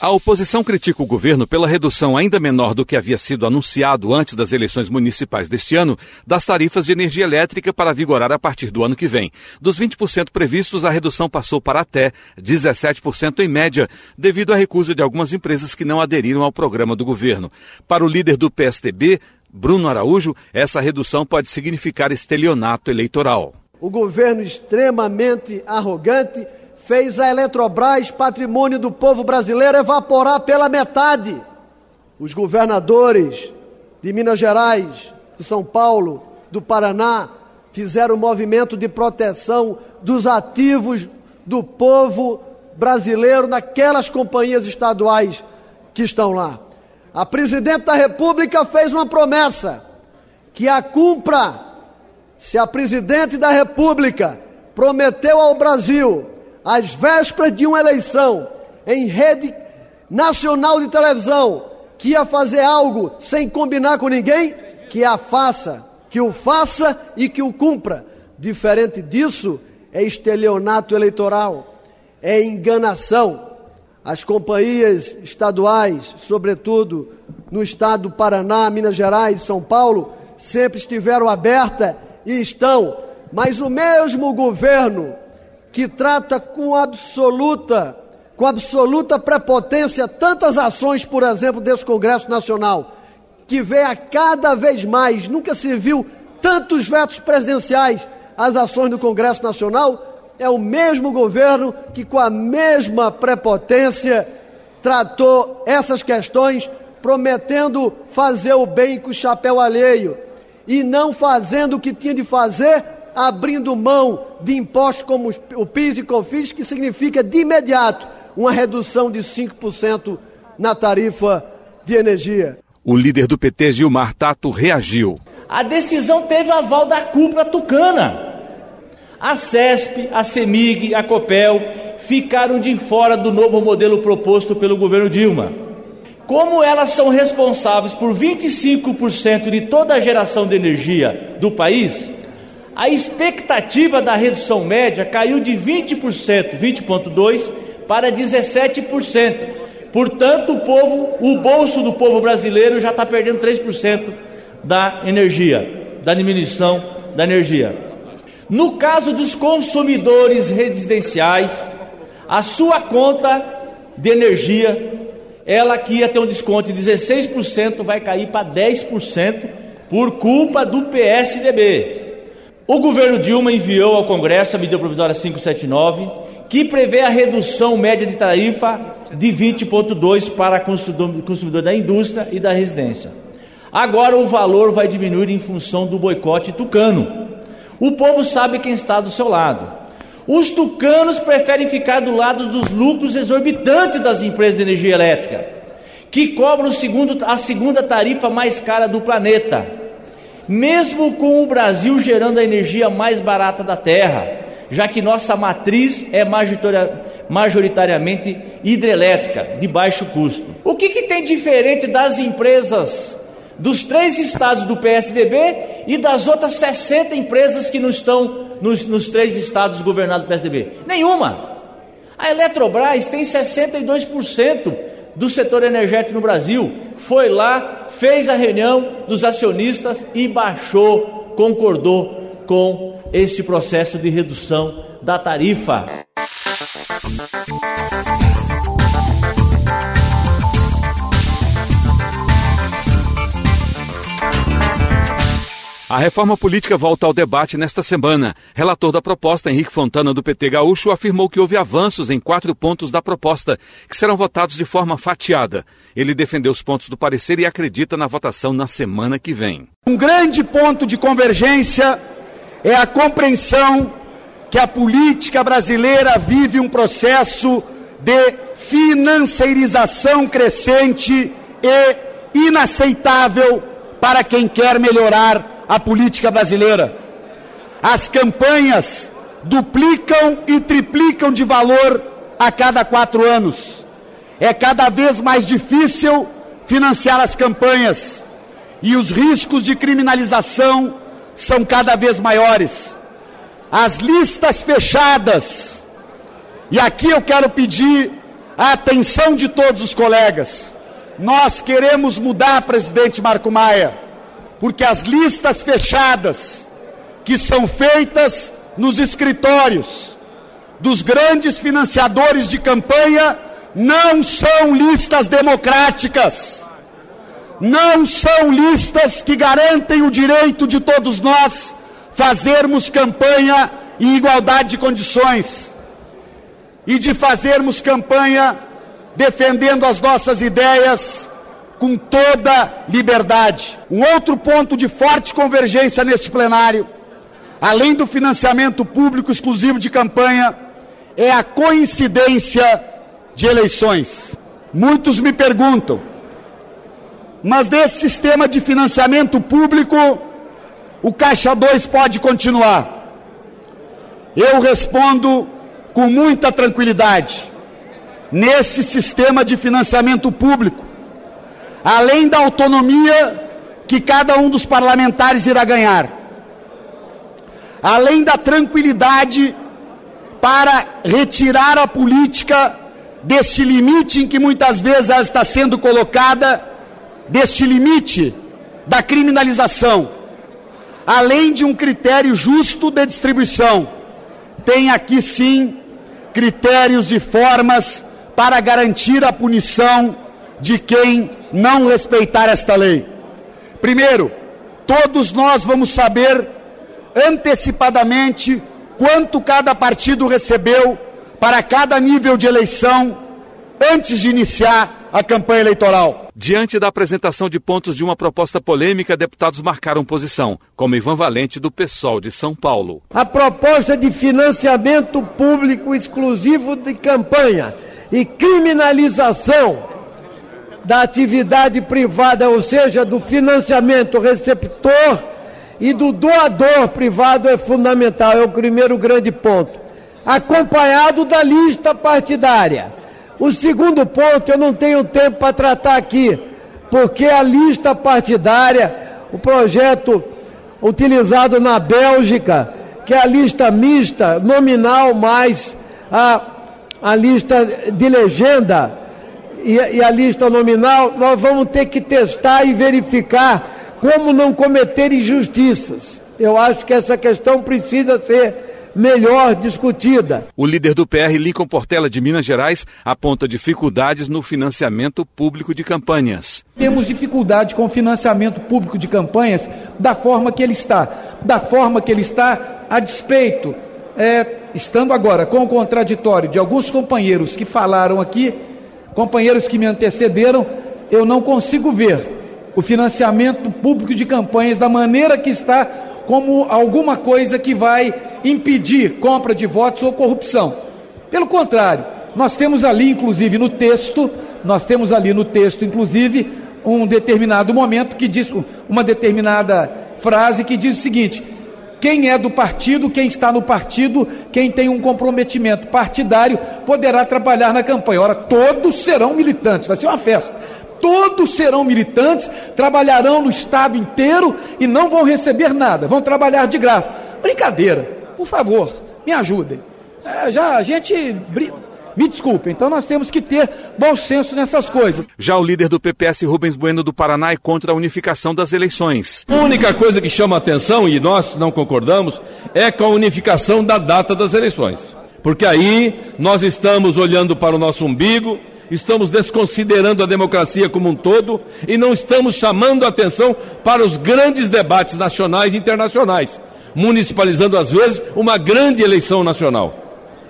A oposição critica o governo pela redução ainda menor do que havia sido anunciado antes das eleições municipais deste ano das tarifas de energia elétrica para vigorar a partir do ano que vem. Dos 20% previstos, a redução passou para até 17% em média, devido à recusa de algumas empresas que não aderiram ao programa do governo. Para o líder do PSDB, Bruno Araújo, essa redução pode significar estelionato eleitoral. O governo extremamente arrogante fez a Eletrobras, patrimônio do povo brasileiro, evaporar pela metade. Os governadores de Minas Gerais, de São Paulo, do Paraná, fizeram um movimento de proteção dos ativos do povo brasileiro naquelas companhias estaduais que estão lá. A presidente da República fez uma promessa que a cumpra. Se a presidente da República prometeu ao Brasil às vésperas de uma eleição, em rede nacional de televisão, que ia fazer algo sem combinar com ninguém, que a faça, que o faça e que o cumpra. Diferente disso, é estelionato eleitoral, é enganação. As companhias estaduais, sobretudo no estado do Paraná, Minas Gerais, São Paulo, sempre estiveram abertas e estão, mas o mesmo governo que trata com absoluta, com absoluta prepotência tantas ações, por exemplo, desse Congresso Nacional, que vê a cada vez mais, nunca se viu tantos vetos presidenciais às ações do Congresso Nacional, é o mesmo governo que, com a mesma prepotência, tratou essas questões, prometendo fazer o bem com o chapéu alheio e não fazendo o que tinha de fazer abrindo mão de impostos como o PIS e COFINS, que significa de imediato uma redução de 5% na tarifa de energia. O líder do PT, Gilmar Tato, reagiu. A decisão teve aval da cúpula tucana. A CESP, a CEMIG, a COPEL ficaram de fora do novo modelo proposto pelo governo Dilma. Como elas são responsáveis por 25% de toda a geração de energia do país, a expectativa da redução média caiu de 20%, 20,2% para 17%. Portanto, o povo, o bolso do povo brasileiro já está perdendo 3% da energia, da diminuição da energia. No caso dos consumidores residenciais, a sua conta de energia, ela que ia ter um desconto de 16%, vai cair para 10% por culpa do PSDB. O governo Dilma enviou ao Congresso a medida provisória 579, que prevê a redução média de tarifa de 20,2 para consumidor, consumidor da indústria e da residência. Agora o valor vai diminuir em função do boicote tucano. O povo sabe quem está do seu lado. Os tucanos preferem ficar do lado dos lucros exorbitantes das empresas de energia elétrica, que cobram segundo, a segunda tarifa mais cara do planeta mesmo com o Brasil gerando a energia mais barata da Terra, já que nossa matriz é majoritariamente hidrelétrica, de baixo custo. O que, que tem diferente das empresas dos três estados do PSDB e das outras 60 empresas que não estão nos, nos três estados governados pelo PSDB? Nenhuma. A Eletrobras tem 62% do setor energético no Brasil. Foi lá, fez a reunião dos acionistas e baixou, concordou com esse processo de redução da tarifa. A reforma política volta ao debate nesta semana. Relator da proposta, Henrique Fontana, do PT Gaúcho, afirmou que houve avanços em quatro pontos da proposta, que serão votados de forma fatiada. Ele defendeu os pontos do parecer e acredita na votação na semana que vem. Um grande ponto de convergência é a compreensão que a política brasileira vive um processo de financeirização crescente e inaceitável para quem quer melhorar a política brasileira. As campanhas duplicam e triplicam de valor a cada quatro anos. É cada vez mais difícil financiar as campanhas e os riscos de criminalização são cada vez maiores. As listas fechadas, e aqui eu quero pedir a atenção de todos os colegas. Nós queremos mudar, presidente Marco Maia, porque as listas fechadas que são feitas nos escritórios dos grandes financiadores de campanha não são listas democráticas, não são listas que garantem o direito de todos nós fazermos campanha em igualdade de condições e de fazermos campanha defendendo as nossas ideias com toda liberdade. Um outro ponto de forte convergência neste plenário, além do financiamento público exclusivo de campanha, é a coincidência de eleições. Muitos me perguntam, mas nesse sistema de financiamento público, o Caixa 2 pode continuar? Eu respondo com muita tranquilidade. Nesse sistema de financiamento público, além da autonomia que cada um dos parlamentares irá ganhar, além da tranquilidade para retirar a política deste limite em que muitas vezes ela está sendo colocada, deste limite da criminalização, além de um critério justo de distribuição, tem aqui sim critérios e formas para garantir a punição de quem não respeitar esta lei. Primeiro, todos nós vamos saber antecipadamente quanto cada partido recebeu para cada nível de eleição antes de iniciar a campanha eleitoral. Diante da apresentação de pontos de uma proposta polêmica, deputados marcaram posição, como Ivan Valente, do PSOL de São Paulo. A proposta de financiamento público exclusivo de campanha e criminalização da atividade privada, ou seja, do financiamento receptor e do doador privado é fundamental, é o primeiro grande ponto. Acompanhado da lista partidária. O segundo ponto eu não tenho tempo para tratar aqui, porque a lista partidária, o projeto utilizado na Bélgica, que é a lista mista, nominal mais a, a lista de legenda e, e a lista nominal, nós vamos ter que testar e verificar como não cometer injustiças. Eu acho que essa questão precisa ser melhor discutida. O líder do PR, Lincoln Portela, de Minas Gerais, aponta dificuldades no financiamento público de campanhas. Temos dificuldade com o financiamento público de campanhas da forma que ele está. Da forma que ele está, a despeito, é, estando agora com o contraditório de alguns companheiros que falaram aqui, companheiros que me antecederam, eu não consigo ver o financiamento público de campanhas da maneira que está, como alguma coisa que vai impedir compra de votos ou corrupção. Pelo contrário, nós temos ali, inclusive, no texto, nós temos ali no texto, inclusive, um determinado momento que diz, uma determinada frase que diz o seguinte: quem é do partido, quem está no partido, quem tem um comprometimento partidário, poderá trabalhar na campanha. Ora, todos serão militantes, vai ser uma festa todos serão militantes, trabalharão no estado inteiro e não vão receber nada, vão trabalhar de graça. Brincadeira, por favor, me ajudem. É, já a gente. Me desculpe, então nós temos que ter bom senso nessas coisas. Já o líder do PPS, Rubens Bueno do Paraná, é contra a unificação das eleições. A única coisa que chama atenção, e nós não concordamos, é com a unificação da data das eleições. Porque aí nós estamos olhando para o nosso umbigo, estamos desconsiderando a democracia como um todo e não estamos chamando a atenção para os grandes debates nacionais e internacionais, municipalizando às vezes uma grande eleição nacional.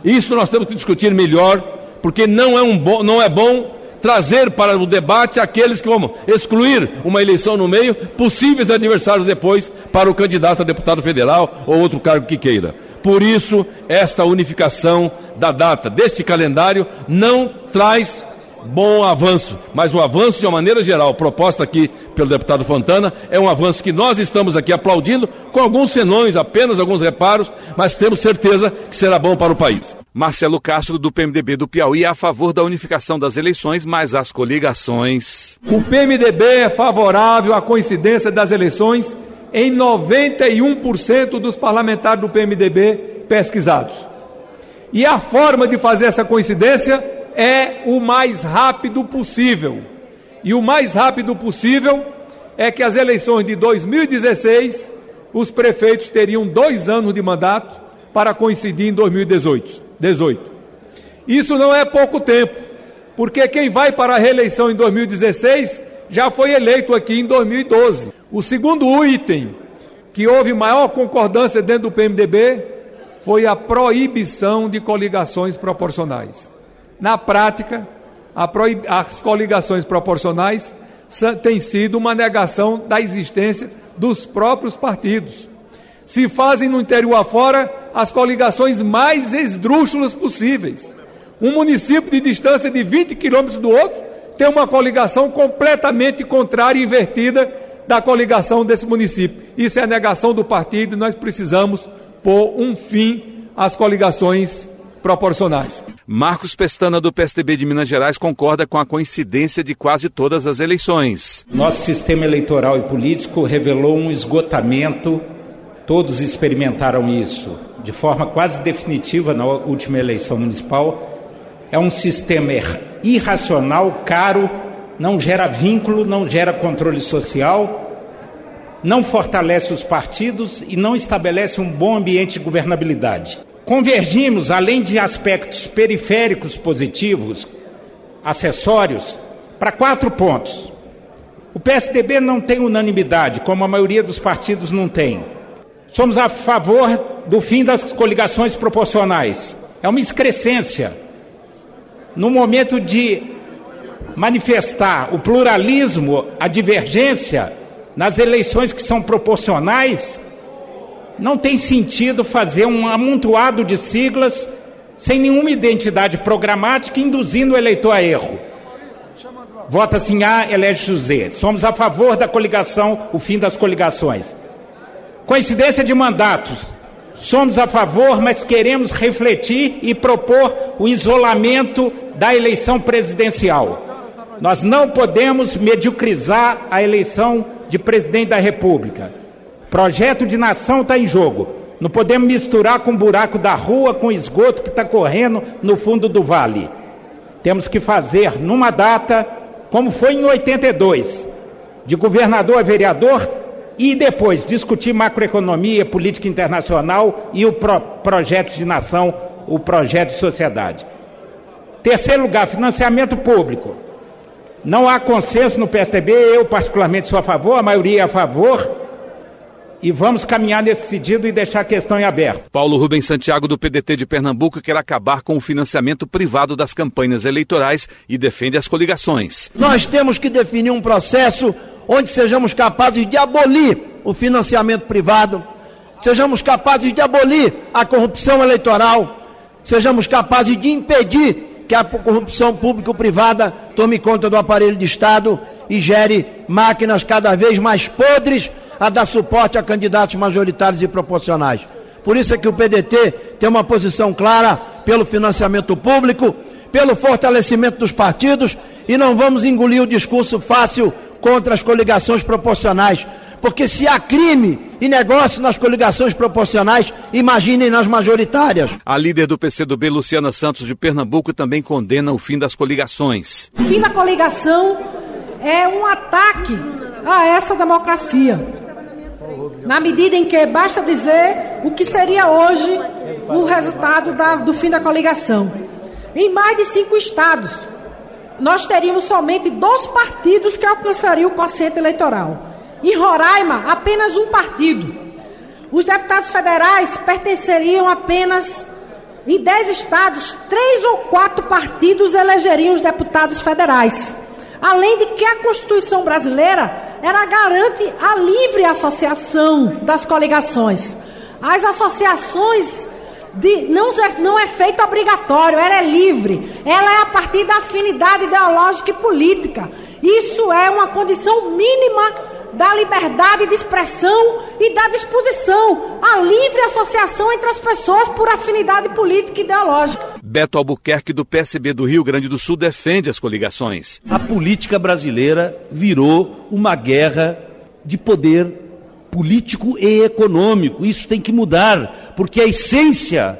Isso nós temos que discutir melhor, porque não é, um não é bom trazer para o debate aqueles que vão excluir uma eleição no meio, possíveis adversários depois para o candidato a deputado federal ou outro cargo que queira. Por isso, esta unificação da data deste calendário não traz bom avanço, mas o avanço de uma maneira geral, proposta aqui pelo deputado Fontana, é um avanço que nós estamos aqui aplaudindo, com alguns senões, apenas alguns reparos, mas temos certeza que será bom para o país. Marcelo Castro, do PMDB do Piauí, é a favor da unificação das eleições, mas as coligações. O PMDB é favorável à coincidência das eleições em 91% dos parlamentares do PMDB pesquisados. E a forma de fazer essa coincidência é o mais rápido possível. E o mais rápido possível é que as eleições de 2016, os prefeitos teriam dois anos de mandato para coincidir em 2018. 18. Isso não é pouco tempo, porque quem vai para a reeleição em 2016 já foi eleito aqui em 2012. O segundo item que houve maior concordância dentro do PMDB foi a proibição de coligações proporcionais. Na prática, as coligações proporcionais têm sido uma negação da existência dos próprios partidos. Se fazem no interior afora as coligações mais esdrúxulas possíveis. Um município de distância de 20 quilômetros do outro tem uma coligação completamente contrária e invertida da coligação desse município. Isso é a negação do partido e nós precisamos pôr um fim às coligações proporcionais. Marcos Pestana, do PSDB de Minas Gerais, concorda com a coincidência de quase todas as eleições. Nosso sistema eleitoral e político revelou um esgotamento, todos experimentaram isso de forma quase definitiva na última eleição municipal. É um sistema irracional, caro, não gera vínculo, não gera controle social, não fortalece os partidos e não estabelece um bom ambiente de governabilidade. Convergimos, além de aspectos periféricos positivos, acessórios, para quatro pontos. O PSDB não tem unanimidade, como a maioria dos partidos não tem. Somos a favor do fim das coligações proporcionais. É uma excrescência. No momento de manifestar o pluralismo, a divergência nas eleições que são proporcionais, não tem sentido fazer um amontoado de siglas sem nenhuma identidade programática, induzindo o eleitor a erro. Vota sim A, elege José. Somos a favor da coligação, o fim das coligações. Coincidência de mandatos. Somos a favor, mas queremos refletir e propor o isolamento da eleição presidencial. Nós não podemos mediocrizar a eleição de presidente da República. Projeto de nação está em jogo. Não podemos misturar com o buraco da rua, com o esgoto que está correndo no fundo do vale. Temos que fazer numa data, como foi em 82, de governador a vereador, e depois discutir macroeconomia, política internacional e o pro projeto de nação, o projeto de sociedade. Terceiro lugar, financiamento público. Não há consenso no PSDB, eu particularmente sou a favor, a maioria é a favor e vamos caminhar nesse sentido e deixar a questão em aberto. Paulo Rubens Santiago, do PDT de Pernambuco, quer acabar com o financiamento privado das campanhas eleitorais e defende as coligações. Nós temos que definir um processo onde sejamos capazes de abolir o financiamento privado, sejamos capazes de abolir a corrupção eleitoral, sejamos capazes de impedir que a corrupção público-privada tome conta do aparelho de Estado e gere máquinas cada vez mais podres a dar suporte a candidatos majoritários e proporcionais. Por isso é que o PDT tem uma posição clara pelo financiamento público, pelo fortalecimento dos partidos e não vamos engolir o discurso fácil contra as coligações proporcionais. Porque se há crime e negócio nas coligações proporcionais, imaginem nas majoritárias. A líder do PCdoB, Luciana Santos de Pernambuco, também condena o fim das coligações. O fim da coligação é um ataque a essa democracia na medida em que basta dizer o que seria hoje o resultado da, do fim da coligação. Em mais de cinco estados, nós teríamos somente dois partidos que alcançariam o quociente eleitoral. Em Roraima, apenas um partido. Os deputados federais pertenceriam apenas em dez estados, três ou quatro partidos elegeriam os deputados federais. Além de que a Constituição brasileira ela garante a livre associação das coligações. As associações de, não, não é feito obrigatório, ela é livre. Ela é a partir da afinidade ideológica e política. Isso é uma condição mínima da liberdade de expressão e da disposição à livre associação entre as pessoas por afinidade política e ideológica. Beto Albuquerque, do PSB do Rio Grande do Sul, defende as coligações. A política brasileira virou uma guerra de poder político e econômico. Isso tem que mudar, porque a essência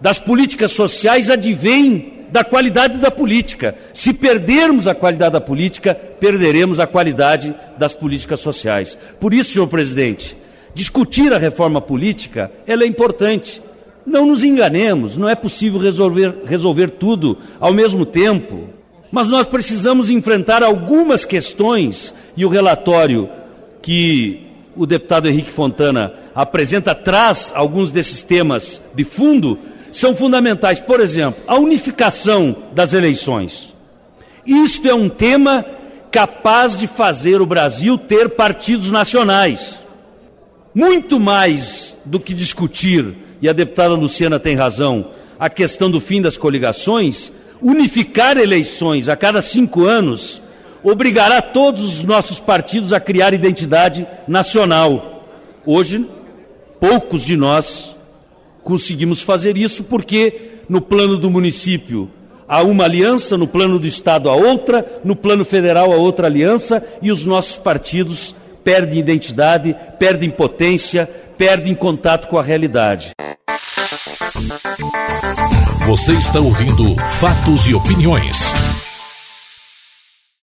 das políticas sociais advém da qualidade da política. Se perdermos a qualidade da política, perderemos a qualidade das políticas sociais. Por isso, senhor presidente, discutir a reforma política ela é importante. Não nos enganemos, não é possível resolver, resolver tudo ao mesmo tempo. Mas nós precisamos enfrentar algumas questões e o relatório que o deputado Henrique Fontana apresenta traz alguns desses temas de fundo são fundamentais. Por exemplo, a unificação das eleições. Isto é um tema capaz de fazer o Brasil ter partidos nacionais. Muito mais do que discutir, e a deputada Luciana tem razão, a questão do fim das coligações, unificar eleições a cada cinco anos obrigará todos os nossos partidos a criar identidade nacional. Hoje, poucos de nós conseguimos fazer isso porque no plano do município há uma aliança, no plano do Estado há outra, no plano federal há outra aliança e os nossos partidos perdem identidade, perdem potência, perdem contato com a realidade. Você está ouvindo Fatos e Opiniões.